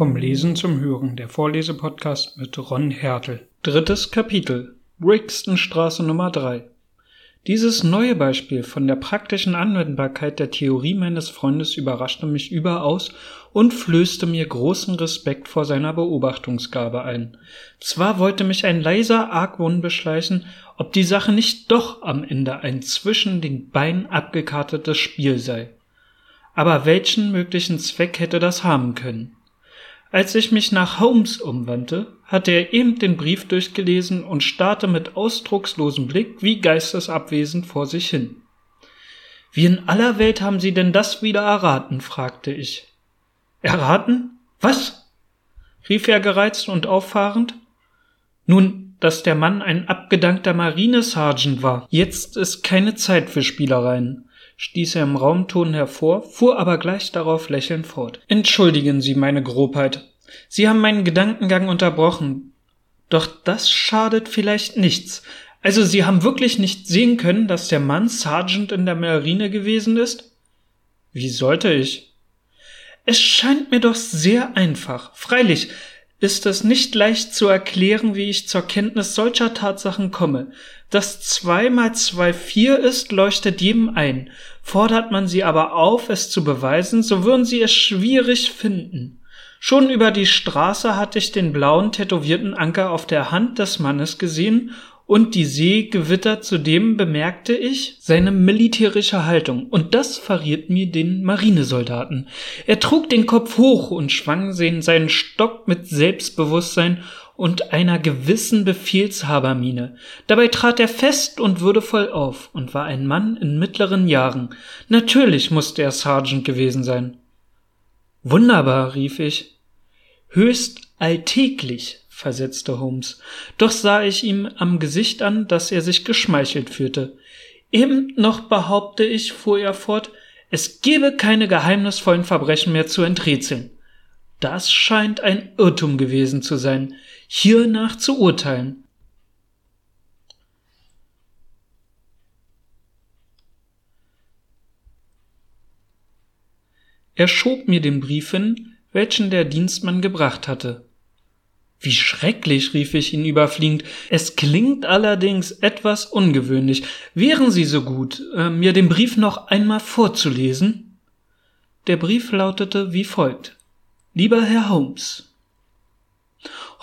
Vom Lesen zum Hören, der Vorlesepodcast mit Ron Hertel. Drittes Kapitel. Brixtonstraße Nummer 3. Dieses neue Beispiel von der praktischen Anwendbarkeit der Theorie meines Freundes überraschte mich überaus und flößte mir großen Respekt vor seiner Beobachtungsgabe ein. Zwar wollte mich ein leiser Argwohn beschleichen, ob die Sache nicht doch am Ende ein zwischen den Beinen abgekartetes Spiel sei. Aber welchen möglichen Zweck hätte das haben können? Als ich mich nach Holmes umwandte, hatte er eben den Brief durchgelesen und starrte mit ausdruckslosem Blick wie geistesabwesend vor sich hin. Wie in aller Welt haben Sie denn das wieder erraten? fragte ich. Erraten? Was? rief er gereizt und auffahrend. Nun, dass der Mann ein abgedankter Marinesergeant war. Jetzt ist keine Zeit für Spielereien stieß er im Raumton hervor, fuhr aber gleich darauf lächelnd fort. Entschuldigen Sie meine Grobheit. Sie haben meinen Gedankengang unterbrochen. Doch das schadet vielleicht nichts. Also Sie haben wirklich nicht sehen können, dass der Mann Sergeant in der Marine gewesen ist? Wie sollte ich? Es scheint mir doch sehr einfach. Freilich, ist es nicht leicht zu erklären, wie ich zur Kenntnis solcher Tatsachen komme. Dass zwei mal zwei vier ist, leuchtet jedem ein. Fordert man sie aber auf, es zu beweisen, so würden sie es schwierig finden. Schon über die Straße hatte ich den blauen tätowierten Anker auf der Hand des Mannes gesehen und die Seegewitter zudem bemerkte ich seine militärische Haltung, und das verriet mir den Marinesoldaten. Er trug den Kopf hoch und schwang seinen Stock mit Selbstbewusstsein und einer gewissen Befehlshabermiene. Dabei trat er fest und würdevoll auf und war ein Mann in mittleren Jahren. Natürlich musste er Sergeant gewesen sein. Wunderbar, rief ich. Höchst alltäglich, versetzte Holmes. Doch sah ich ihm am Gesicht an, dass er sich geschmeichelt fühlte. Eben noch behaupte ich, fuhr er fort, es gebe keine geheimnisvollen Verbrechen mehr zu enträtseln. Das scheint ein Irrtum gewesen zu sein, hiernach zu urteilen. Er schob mir den Brief hin, welchen der Dienstmann gebracht hatte. Wie schrecklich, rief ich ihn überfliegend. Es klingt allerdings etwas ungewöhnlich. Wären Sie so gut, äh, mir den Brief noch einmal vorzulesen? Der Brief lautete wie folgt. Lieber Herr Holmes,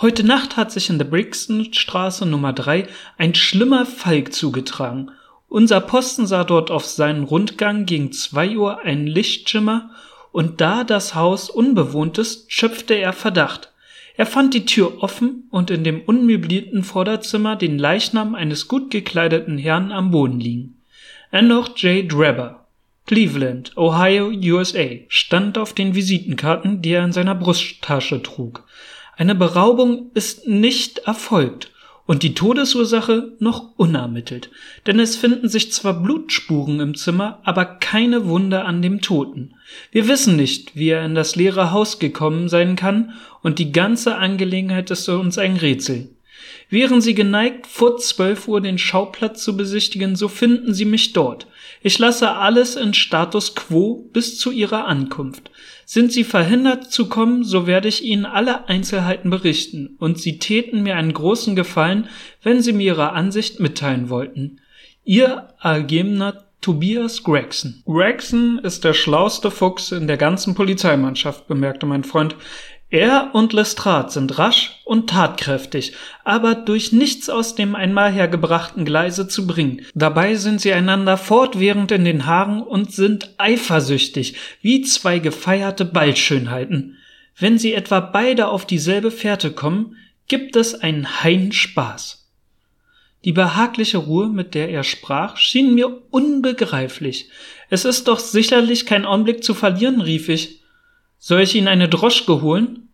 Heute Nacht hat sich in der Brixtonstraße Nummer 3 ein schlimmer Falk zugetragen. Unser Posten sah dort auf seinen Rundgang gegen zwei Uhr einen Lichtschimmer und da das Haus unbewohnt ist, schöpfte er Verdacht. Er fand die Tür offen und in dem unmöblierten Vorderzimmer den Leichnam eines gut gekleideten Herrn am Boden liegen. Enoch J. Drebber, Cleveland, Ohio, USA, stand auf den Visitenkarten, die er in seiner Brusttasche trug. Eine Beraubung ist nicht erfolgt und die Todesursache noch unermittelt, denn es finden sich zwar Blutspuren im Zimmer, aber keine Wunde an dem Toten. Wir wissen nicht, wie er in das leere Haus gekommen sein kann, und die ganze Angelegenheit ist uns ein Rätsel. Wären Sie geneigt, vor zwölf Uhr den Schauplatz zu besichtigen, so finden Sie mich dort. Ich lasse alles in Status quo bis zu Ihrer Ankunft. Sind Sie verhindert zu kommen, so werde ich Ihnen alle Einzelheiten berichten, und Sie täten mir einen großen Gefallen, wenn Sie mir Ihre Ansicht mitteilen wollten. Ihr ergebener Tobias Gregson. Gregson ist der schlauste Fuchs in der ganzen Polizeimannschaft, bemerkte mein Freund. Er und Lestrade sind rasch und tatkräftig, aber durch nichts aus dem einmal hergebrachten Gleise zu bringen. Dabei sind sie einander fortwährend in den Haaren und sind eifersüchtig, wie zwei gefeierte Ballschönheiten. Wenn sie etwa beide auf dieselbe Fährte kommen, gibt es einen heilen Spaß. Die behagliche Ruhe, mit der er sprach, schien mir unbegreiflich. Es ist doch sicherlich kein Augenblick zu verlieren, rief ich. Soll ich Ihnen eine Droschke holen?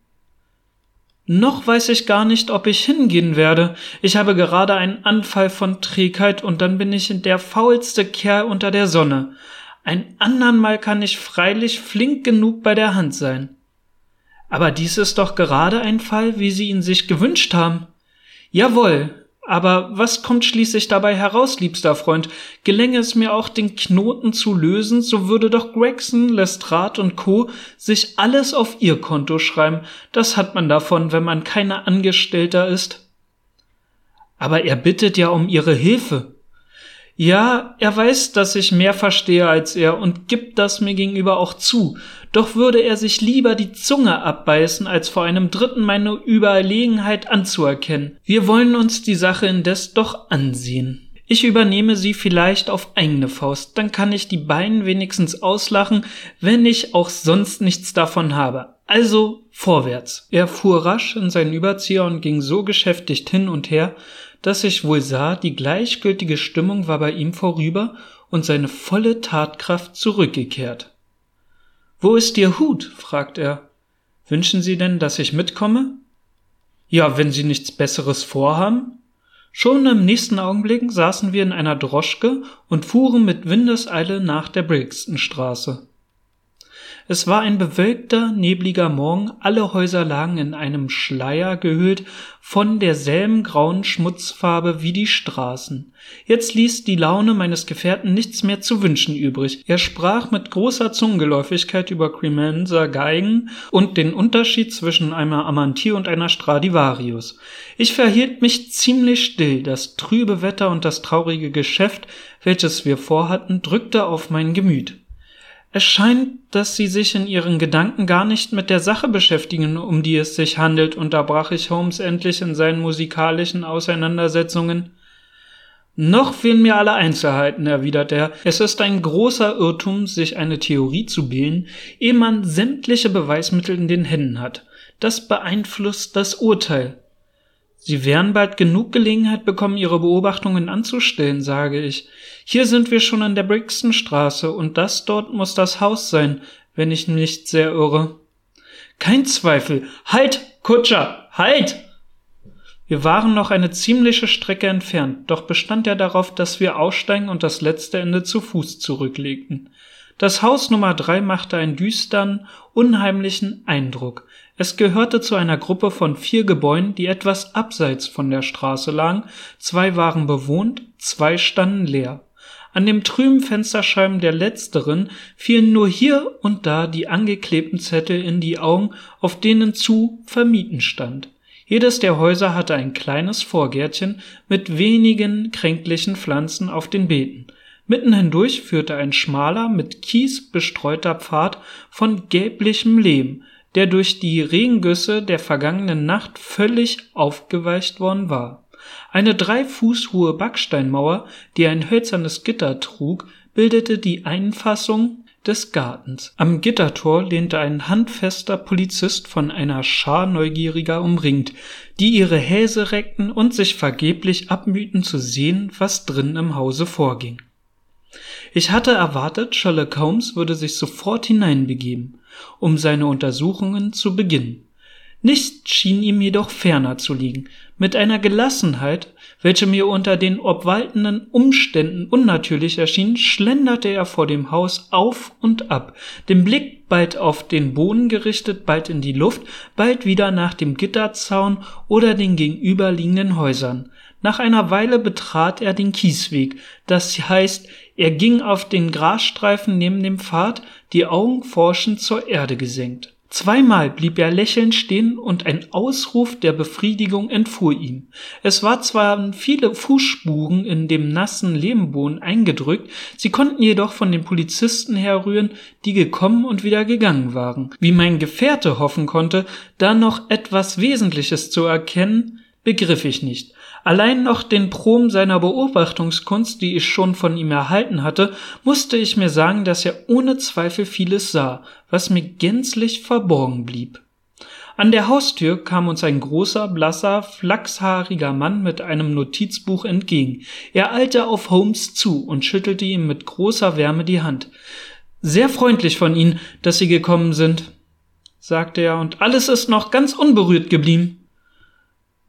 Noch weiß ich gar nicht, ob ich hingehen werde. Ich habe gerade einen Anfall von Trägheit und dann bin ich der faulste Kerl unter der Sonne. Ein andern Mal kann ich freilich flink genug bei der Hand sein. Aber dies ist doch gerade ein Fall, wie Sie ihn sich gewünscht haben. Jawohl, Aber was kommt schließlich dabei heraus, liebster Freund? Gelänge es mir auch, den Knoten zu lösen, so würde doch Gregson, Lestrade und Co. sich alles auf ihr Konto schreiben. Das hat man davon, wenn man keine Angestellter ist. Aber er bittet ja um ihre Hilfe. Ja, er weiß, dass ich mehr verstehe als er und gibt das mir gegenüber auch zu, doch würde er sich lieber die Zunge abbeißen, als vor einem Dritten meine Überlegenheit anzuerkennen. Wir wollen uns die Sache indes doch ansehen. Ich übernehme sie vielleicht auf eigene Faust, dann kann ich die beiden wenigstens auslachen, wenn ich auch sonst nichts davon habe. Also vorwärts. Er fuhr rasch in seinen Überzieher und ging so geschäftigt hin und her, dass ich wohl sah, die gleichgültige Stimmung war bei ihm vorüber und seine volle Tatkraft zurückgekehrt. Wo ist Ihr Hut? fragt er. Wünschen Sie denn, dass ich mitkomme? Ja, wenn Sie nichts Besseres vorhaben. Schon im nächsten Augenblick saßen wir in einer Droschke und fuhren mit Windeseile nach der Brixtonstraße. Es war ein bewölkter, nebliger Morgen, alle Häuser lagen in einem Schleier gehüllt von derselben grauen Schmutzfarbe wie die Straßen. Jetzt ließ die Laune meines Gefährten nichts mehr zu wünschen übrig. Er sprach mit großer Zungengeläufigkeit über Cremenza Geigen und den Unterschied zwischen einer Amantir und einer Stradivarius. Ich verhielt mich ziemlich still. Das trübe Wetter und das traurige Geschäft, welches wir vorhatten, drückte auf mein Gemüt. Es scheint, dass Sie sich in Ihren Gedanken gar nicht mit der Sache beschäftigen, um die es sich handelt, unterbrach ich Holmes endlich in seinen musikalischen Auseinandersetzungen. Noch fehlen mir alle Einzelheiten, erwidert er. Es ist ein großer Irrtum, sich eine Theorie zu bilden, ehe man sämtliche Beweismittel in den Händen hat. Das beeinflusst das Urteil. Sie werden bald genug Gelegenheit bekommen, Ihre Beobachtungen anzustellen, sage ich. Hier sind wir schon an der Brixtonstraße und das dort muss das Haus sein, wenn ich nicht sehr irre. Kein Zweifel. Halt, Kutscher, halt! Wir waren noch eine ziemliche Strecke entfernt, doch bestand er darauf, dass wir aussteigen und das letzte Ende zu Fuß zurücklegten. Das Haus Nummer drei machte einen düstern, unheimlichen Eindruck. Es gehörte zu einer Gruppe von vier Gebäuden, die etwas abseits von der Straße lagen, zwei waren bewohnt, zwei standen leer. An dem trüben Fensterscheiben der letzteren fielen nur hier und da die angeklebten Zettel in die Augen, auf denen zu vermieten stand. Jedes der Häuser hatte ein kleines Vorgärtchen mit wenigen kränklichen Pflanzen auf den Beeten. Mitten hindurch führte ein schmaler, mit Kies bestreuter Pfad von gelblichem Lehm, der durch die Regengüsse der vergangenen Nacht völlig aufgeweicht worden war. Eine drei Fuß hohe Backsteinmauer, die ein hölzernes Gitter trug, bildete die Einfassung des Gartens. Am Gittertor lehnte ein handfester Polizist von einer Schar Neugieriger umringt, die ihre Häse reckten und sich vergeblich abmühten zu sehen, was drin im Hause vorging. Ich hatte erwartet, Sherlock Holmes würde sich sofort hineinbegeben um seine Untersuchungen zu beginnen. Nichts schien ihm jedoch ferner zu liegen. Mit einer Gelassenheit, welche mir unter den obwaltenden Umständen unnatürlich erschien, schlenderte er vor dem Haus auf und ab, den Blick bald auf den Boden gerichtet, bald in die Luft, bald wieder nach dem Gitterzaun oder den gegenüberliegenden Häusern. Nach einer Weile betrat er den Kiesweg, das heißt, er ging auf den Grasstreifen neben dem Pfad, die Augen forschend zur Erde gesenkt. Zweimal blieb er lächelnd stehen und ein Ausruf der Befriedigung entfuhr ihm. Es war zwar viele Fußspuren in dem nassen Lehmboden eingedrückt, sie konnten jedoch von den Polizisten herrühren, die gekommen und wieder gegangen waren. Wie mein Gefährte hoffen konnte, da noch etwas Wesentliches zu erkennen, begriff ich nicht. Allein noch den Proben seiner Beobachtungskunst, die ich schon von ihm erhalten hatte, musste ich mir sagen, dass er ohne Zweifel vieles sah, was mir gänzlich verborgen blieb. An der Haustür kam uns ein großer, blasser, flachshaariger Mann mit einem Notizbuch entgegen. Er eilte auf Holmes zu und schüttelte ihm mit großer Wärme die Hand. Sehr freundlich von Ihnen, dass Sie gekommen sind, sagte er, und alles ist noch ganz unberührt geblieben.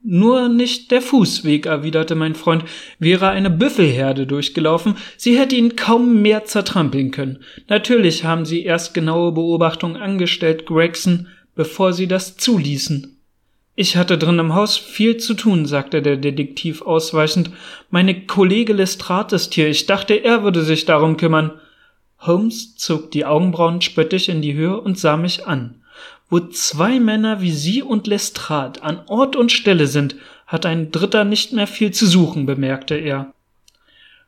Nur nicht der Fußweg, erwiderte mein Freund. Wäre eine Büffelherde durchgelaufen, sie hätte ihn kaum mehr zertrampeln können. Natürlich haben sie erst genaue Beobachtungen angestellt, Gregson, bevor sie das zuließen. Ich hatte drin im Haus viel zu tun, sagte der Detektiv ausweichend. Meine Kollege Lestrade ist hier. Ich dachte, er würde sich darum kümmern. Holmes zog die Augenbrauen spöttisch in die Höhe und sah mich an. Wo zwei Männer wie Sie und Lestrade an Ort und Stelle sind, hat ein Dritter nicht mehr viel zu suchen, bemerkte er.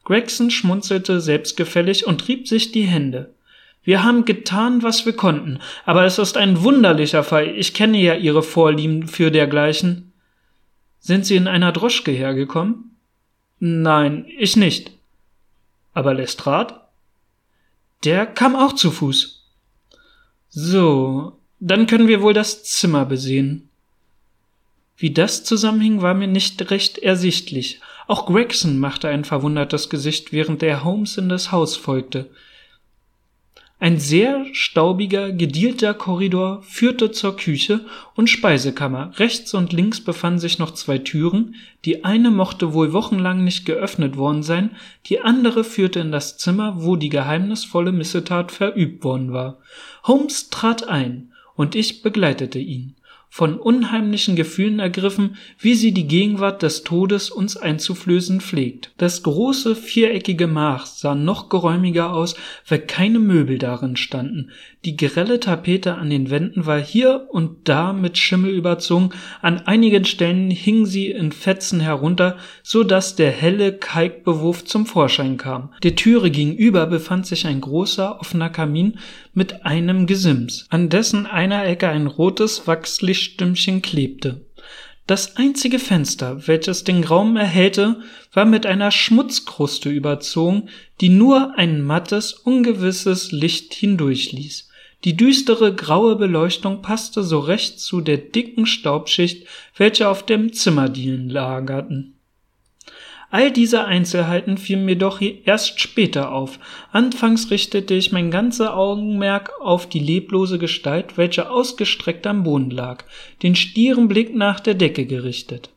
Gregson schmunzelte selbstgefällig und rieb sich die Hände. Wir haben getan, was wir konnten, aber es ist ein wunderlicher Fall. Ich kenne ja Ihre Vorlieben für dergleichen. Sind Sie in einer Droschke hergekommen? Nein, ich nicht. Aber Lestrade? Der kam auch zu Fuß. So, dann können wir wohl das Zimmer besehen. Wie das zusammenhing, war mir nicht recht ersichtlich. Auch Gregson machte ein verwundertes Gesicht, während er Holmes in das Haus folgte. Ein sehr staubiger, gedielter Korridor führte zur Küche und Speisekammer. Rechts und links befanden sich noch zwei Türen. Die eine mochte wohl wochenlang nicht geöffnet worden sein, die andere führte in das Zimmer, wo die geheimnisvolle Missetat verübt worden war. Holmes trat ein, und ich begleitete ihn von unheimlichen Gefühlen ergriffen, wie sie die Gegenwart des Todes uns einzuflößen pflegt. Das große viereckige Mach sah noch geräumiger aus, weil keine Möbel darin standen. Die grelle Tapete an den Wänden war hier und da mit Schimmel überzogen, an einigen Stellen hing sie in Fetzen herunter, so dass der helle Kalkbewurf zum Vorschein kam. Der Türe gegenüber befand sich ein großer offener Kamin mit einem Gesims, an dessen einer Ecke ein rotes Wachslichtstümmchen klebte. Das einzige Fenster, welches den Raum erhellte, war mit einer Schmutzkruste überzogen, die nur ein mattes, ungewisses Licht hindurchließ. Die düstere graue Beleuchtung passte so recht zu der dicken Staubschicht, welche auf dem Zimmerdielen lagerten. All diese Einzelheiten fielen mir doch erst später auf. Anfangs richtete ich mein ganzes Augenmerk auf die leblose Gestalt, welche ausgestreckt am Boden lag, den stieren Blick nach der Decke gerichtet.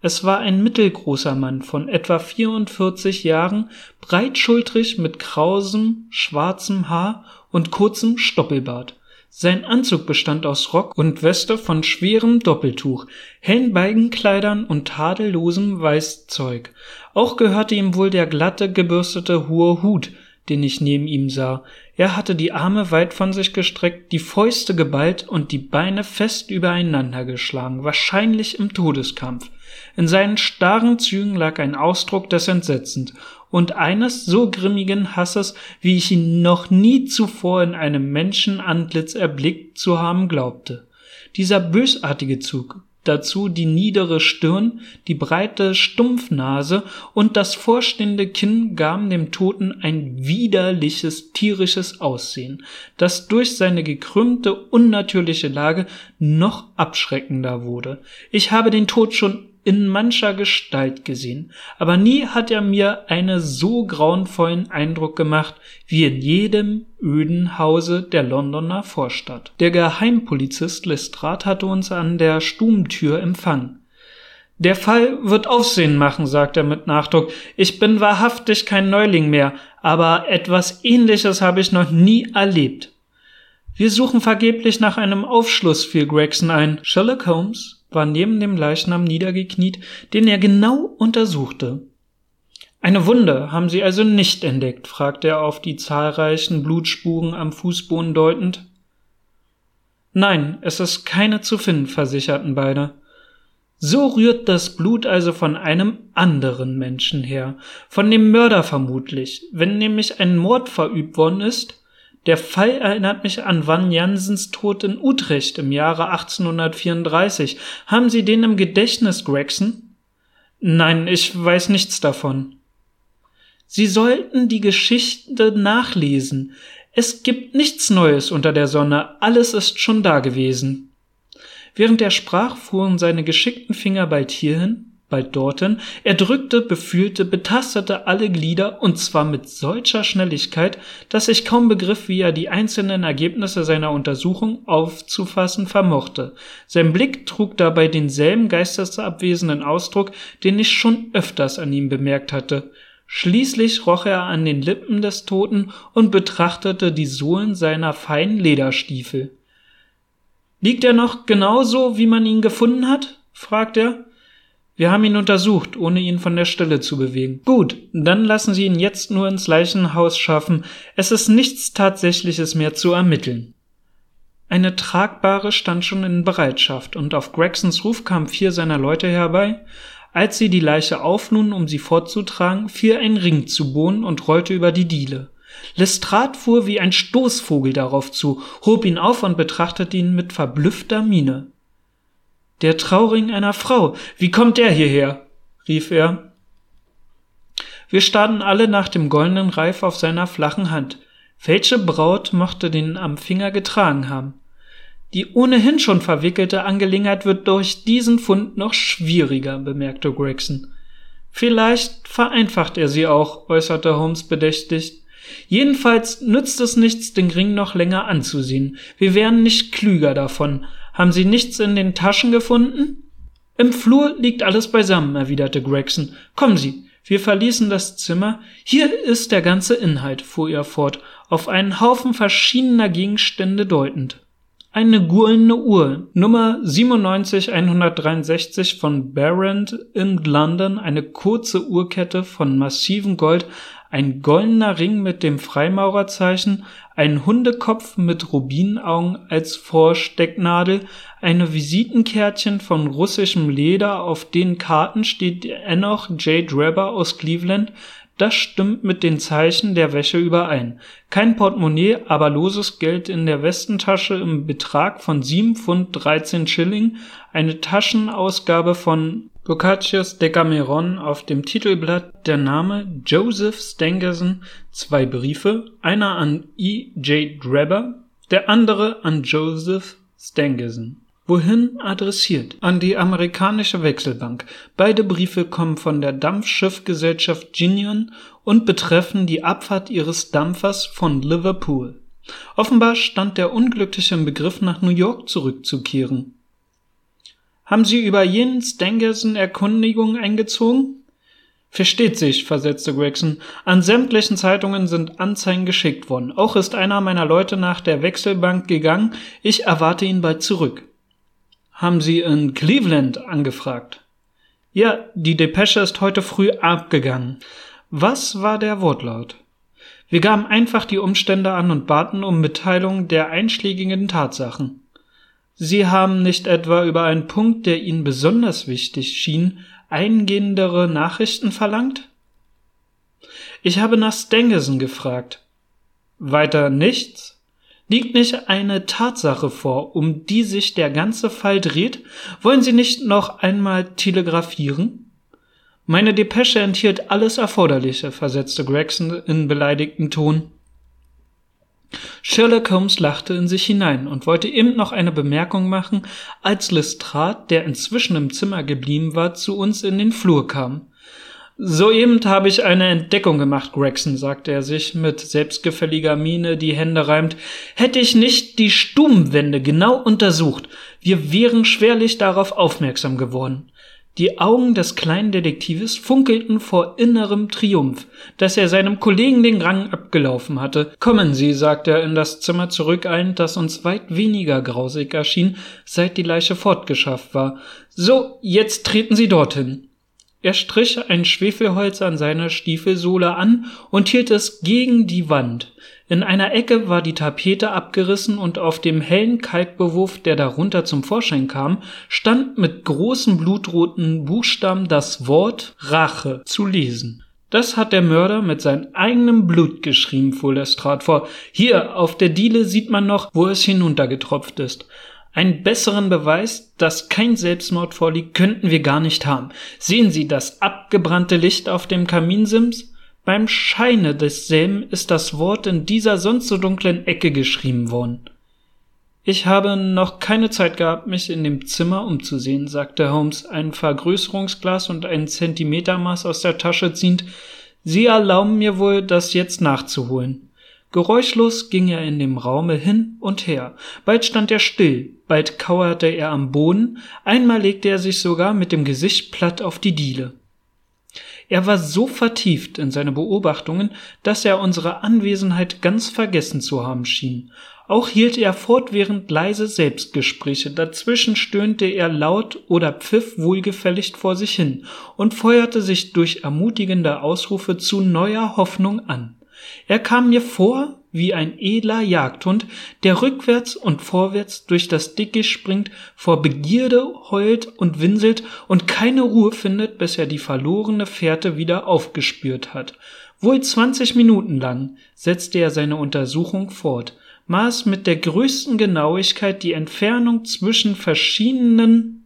Es war ein mittelgroßer Mann von etwa 44 Jahren, breitschultrig mit krausem, schwarzem Haar und kurzem Stoppelbart. Sein Anzug bestand aus Rock und Weste von schwerem Doppeltuch, hellen Beigenkleidern und tadellosem Weißzeug. Auch gehörte ihm wohl der glatte, gebürstete hohe Hut, den ich neben ihm sah. Er hatte die Arme weit von sich gestreckt, die Fäuste geballt und die Beine fest übereinander geschlagen, wahrscheinlich im Todeskampf. In seinen starren Zügen lag ein Ausdruck des Entsetzens und eines so grimmigen Hasses, wie ich ihn noch nie zuvor in einem Menschenantlitz erblickt zu haben glaubte. Dieser bösartige Zug, dazu die niedere Stirn, die breite Stumpfnase und das vorstehende Kinn gaben dem Toten ein widerliches tierisches Aussehen, das durch seine gekrümmte, unnatürliche Lage noch abschreckender wurde. Ich habe den Tod schon in mancher Gestalt gesehen, aber nie hat er mir einen so grauenvollen Eindruck gemacht wie in jedem öden Hause der Londoner Vorstadt. Der Geheimpolizist Lestrade hatte uns an der Stubentür empfangen. Der Fall wird Aufsehen machen, sagt er mit Nachdruck. Ich bin wahrhaftig kein Neuling mehr, aber etwas ähnliches habe ich noch nie erlebt. Wir suchen vergeblich nach einem Aufschluss, fiel Gregson ein. Sherlock Holmes war neben dem Leichnam niedergekniet, den er genau untersuchte. Eine Wunde haben Sie also nicht entdeckt? fragte er auf die zahlreichen Blutspuren am Fußboden deutend. Nein, es ist keine zu finden, versicherten beide. So rührt das Blut also von einem anderen Menschen her, von dem Mörder vermutlich. Wenn nämlich ein Mord verübt worden ist, der Fall erinnert mich an Van Jansens Tod in Utrecht im Jahre 1834. Haben Sie den im Gedächtnis, Gregson? Nein, ich weiß nichts davon. Sie sollten die Geschichte nachlesen. Es gibt nichts Neues unter der Sonne, alles ist schon da gewesen. Während er sprach, fuhren seine geschickten Finger bald hierhin, bald dorthin, er drückte, befühlte, betastete alle Glieder, und zwar mit solcher Schnelligkeit, dass ich kaum begriff, wie er die einzelnen Ergebnisse seiner Untersuchung aufzufassen vermochte. Sein Blick trug dabei denselben geistesabwesenden Ausdruck, den ich schon öfters an ihm bemerkt hatte. Schließlich roch er an den Lippen des Toten und betrachtete die Sohlen seiner feinen Lederstiefel. Liegt er noch genauso, wie man ihn gefunden hat? fragt er. Wir haben ihn untersucht, ohne ihn von der Stelle zu bewegen. Gut, dann lassen Sie ihn jetzt nur ins Leichenhaus schaffen. Es ist nichts Tatsächliches mehr zu ermitteln. Eine tragbare stand schon in Bereitschaft, und auf Gregsons Ruf kamen vier seiner Leute herbei. Als sie die Leiche aufluden, um sie fortzutragen, fiel ein Ring zu Boden und rollte über die Diele. Lestrade fuhr wie ein Stoßvogel darauf zu, hob ihn auf und betrachtete ihn mit verblüffter Miene. Der Trauring einer Frau. Wie kommt der hierher? rief er. Wir starrten alle nach dem goldenen Reif auf seiner flachen Hand. Welche Braut mochte den am Finger getragen haben? Die ohnehin schon verwickelte Angelegenheit wird durch diesen Fund noch schwieriger, bemerkte Gregson. Vielleicht vereinfacht er sie auch, äußerte Holmes bedächtig. Jedenfalls nützt es nichts, den Ring noch länger anzusehen. Wir wären nicht klüger davon. Haben Sie nichts in den Taschen gefunden? Im Flur liegt alles beisammen, erwiderte Gregson. Kommen Sie, wir verließen das Zimmer. Hier ist der ganze Inhalt, fuhr er fort, auf einen Haufen verschiedener Gegenstände deutend. Eine goldene Uhr, Nummer 97163 von Barrand in London, eine kurze Uhrkette von massivem Gold, ein goldener Ring mit dem Freimaurerzeichen, ein Hundekopf mit Rubinaugen als Vorstecknadel, eine Visitenkärtchen von russischem Leder, auf den Karten steht Enoch J. Drebber aus Cleveland, das stimmt mit den Zeichen der Wäsche überein. Kein Portemonnaie, aber loses Geld in der Westentasche im Betrag von sieben Pfund dreizehn Schilling, eine Taschenausgabe von Boccaccios Decameron auf dem Titelblatt der Name Joseph Stangerson, zwei Briefe, einer an E. J. Drebber, der andere an Joseph Stangerson. Wohin adressiert? An die amerikanische Wechselbank. Beide Briefe kommen von der Dampfschiffgesellschaft Ginion und betreffen die Abfahrt ihres Dampfers von Liverpool. Offenbar stand der Unglückliche im Begriff, nach New York zurückzukehren. Haben Sie über jenen Stangerson Erkundigungen eingezogen? Versteht sich, versetzte Gregson. An sämtlichen Zeitungen sind Anzeigen geschickt worden. Auch ist einer meiner Leute nach der Wechselbank gegangen. Ich erwarte ihn bald zurück. Haben Sie in Cleveland angefragt? Ja, die Depesche ist heute früh abgegangen. Was war der Wortlaut? Wir gaben einfach die Umstände an und baten um Mitteilung der einschlägigen Tatsachen. Sie haben nicht etwa über einen Punkt, der Ihnen besonders wichtig schien, eingehendere Nachrichten verlangt? Ich habe nach Stengerson gefragt. Weiter nichts? Liegt nicht eine Tatsache vor, um die sich der ganze Fall dreht? Wollen Sie nicht noch einmal telegrafieren? Meine Depesche enthielt alles Erforderliche, versetzte Gregson in beleidigtem Ton. Sherlock Holmes lachte in sich hinein und wollte eben noch eine Bemerkung machen, als Lestrade, der inzwischen im Zimmer geblieben war, zu uns in den Flur kam. Soeben habe ich eine Entdeckung gemacht, Gregson, sagte er sich mit selbstgefälliger Miene die Hände reimt. Hätte ich nicht die Stubenwände genau untersucht, wir wären schwerlich darauf aufmerksam geworden. Die Augen des kleinen Detektives funkelten vor innerem Triumph, dass er seinem Kollegen den Rang abgelaufen hatte. Kommen Sie, sagte er in das Zimmer zurückeilend, das uns weit weniger grausig erschien, seit die Leiche fortgeschafft war. So, jetzt treten Sie dorthin. Er strich ein Schwefelholz an seiner Stiefelsohle an und hielt es gegen die Wand. In einer Ecke war die Tapete abgerissen und auf dem hellen Kalkbewurf, der darunter zum Vorschein kam, stand mit großen blutroten Buchstaben das Wort Rache zu lesen. Das hat der Mörder mit seinem eigenen Blut geschrieben, fuhr Lestrade vor. Hier, auf der Diele sieht man noch, wo es hinuntergetropft ist. Einen besseren Beweis, dass kein Selbstmord vorliegt, könnten wir gar nicht haben. Sehen Sie das abgebrannte Licht auf dem Kaminsims? Beim Scheine desselben ist das Wort in dieser sonst so dunklen Ecke geschrieben worden. Ich habe noch keine Zeit gehabt, mich in dem Zimmer umzusehen, sagte Holmes, ein Vergrößerungsglas und ein Zentimetermaß aus der Tasche ziehend. Sie erlauben mir wohl, das jetzt nachzuholen. Geräuschlos ging er in dem Raume hin und her. Bald stand er still, bald kauerte er am Boden, einmal legte er sich sogar mit dem Gesicht platt auf die Diele. Er war so vertieft in seine Beobachtungen, dass er unsere Anwesenheit ganz vergessen zu haben schien. Auch hielt er fortwährend leise Selbstgespräche, dazwischen stöhnte er laut oder pfiff wohlgefällig vor sich hin und feuerte sich durch ermutigende Ausrufe zu neuer Hoffnung an. Er kam mir vor wie ein edler Jagdhund, der rückwärts und vorwärts durch das Dickicht springt, vor Begierde heult und winselt und keine Ruhe findet, bis er die verlorene Fährte wieder aufgespürt hat. Wohl zwanzig Minuten lang setzte er seine Untersuchung fort, maß mit der größten Genauigkeit die Entfernung zwischen verschiedenen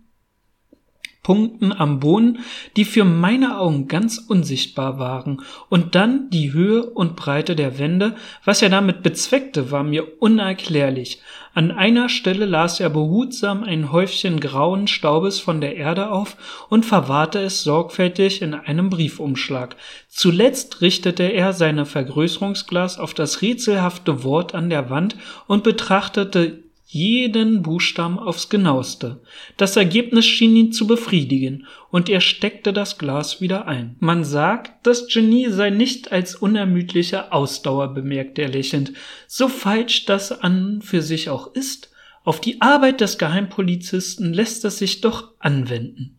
Punkten am Boden, die für meine Augen ganz unsichtbar waren, und dann die Höhe und Breite der Wände, was er damit bezweckte, war mir unerklärlich. An einer Stelle las er behutsam ein Häufchen grauen Staubes von der Erde auf und verwahrte es sorgfältig in einem Briefumschlag. Zuletzt richtete er seine Vergrößerungsglas auf das rätselhafte Wort an der Wand und betrachtete jeden Buchstaben aufs genaueste. Das Ergebnis schien ihn zu befriedigen, und er steckte das Glas wieder ein. Man sagt, das Genie sei nicht als unermüdliche Ausdauer, bemerkte er lächelnd, so falsch das an für sich auch ist, auf die Arbeit des Geheimpolizisten lässt es sich doch anwenden.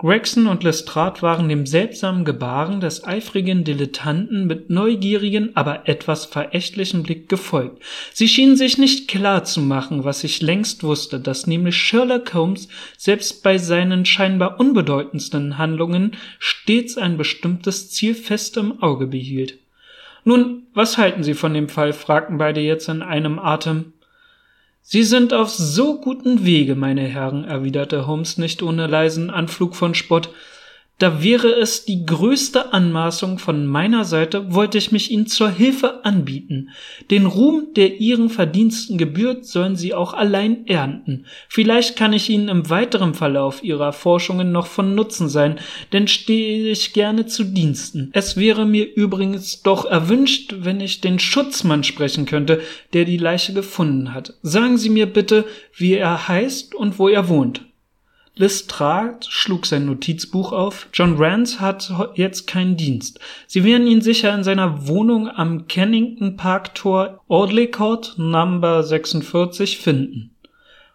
Gregson und Lestrade waren dem seltsamen Gebaren des eifrigen Dilettanten mit neugierigen, aber etwas verächtlichen Blick gefolgt. Sie schienen sich nicht klar zu machen, was ich längst wusste, dass nämlich Sherlock Holmes selbst bei seinen scheinbar unbedeutendsten Handlungen stets ein bestimmtes Ziel fest im Auge behielt. Nun, was halten Sie von dem Fall? fragten beide jetzt in einem Atem. Sie sind auf so guten Wege, meine Herren, erwiderte Holmes nicht ohne leisen Anflug von Spott, da wäre es die größte Anmaßung von meiner Seite, wollte ich mich Ihnen zur Hilfe anbieten. Den Ruhm, der Ihren Verdiensten gebührt, sollen Sie auch allein ernten. Vielleicht kann ich Ihnen im weiteren Verlauf Ihrer Forschungen noch von Nutzen sein, denn stehe ich gerne zu Diensten. Es wäre mir übrigens doch erwünscht, wenn ich den Schutzmann sprechen könnte, der die Leiche gefunden hat. Sagen Sie mir bitte, wie er heißt und wo er wohnt. Lestrade schlug sein Notizbuch auf. John Rance hat jetzt keinen Dienst. Sie werden ihn sicher in seiner Wohnung am Kennington Park Tor Audley Court Number 46 finden.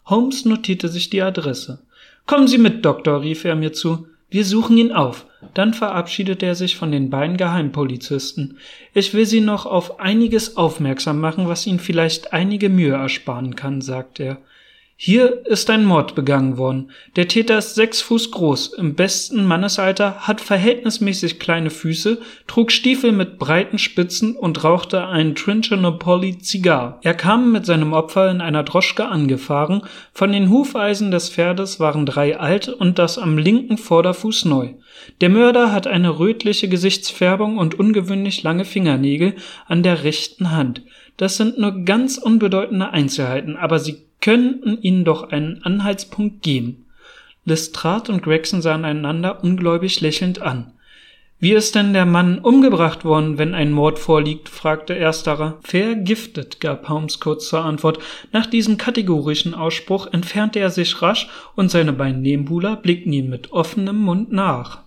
Holmes notierte sich die Adresse. Kommen Sie mit, Doktor, rief er mir zu. Wir suchen ihn auf. Dann verabschiedete er sich von den beiden Geheimpolizisten. Ich will Sie noch auf einiges aufmerksam machen, was Ihnen vielleicht einige Mühe ersparen kann, sagte er. Hier ist ein Mord begangen worden. Der Täter ist sechs Fuß groß, im besten Mannesalter, hat verhältnismäßig kleine Füße, trug Stiefel mit breiten Spitzen und rauchte einen Trinchonopoli Zigar. Er kam mit seinem Opfer in einer Droschke angefahren. Von den Hufeisen des Pferdes waren drei alt und das am linken Vorderfuß neu. Der Mörder hat eine rötliche Gesichtsfärbung und ungewöhnlich lange Fingernägel an der rechten Hand. Das sind nur ganz unbedeutende Einzelheiten, aber sie könnten ihnen doch einen Anhaltspunkt geben. Lestrade und Gregson sahen einander ungläubig lächelnd an. Wie ist denn der Mann umgebracht worden, wenn ein Mord vorliegt? fragte ersterer. Vergiftet, gab Holmes kurz zur Antwort. Nach diesem kategorischen Ausspruch entfernte er sich rasch und seine beiden Nebenbuhler blickten ihm mit offenem Mund nach.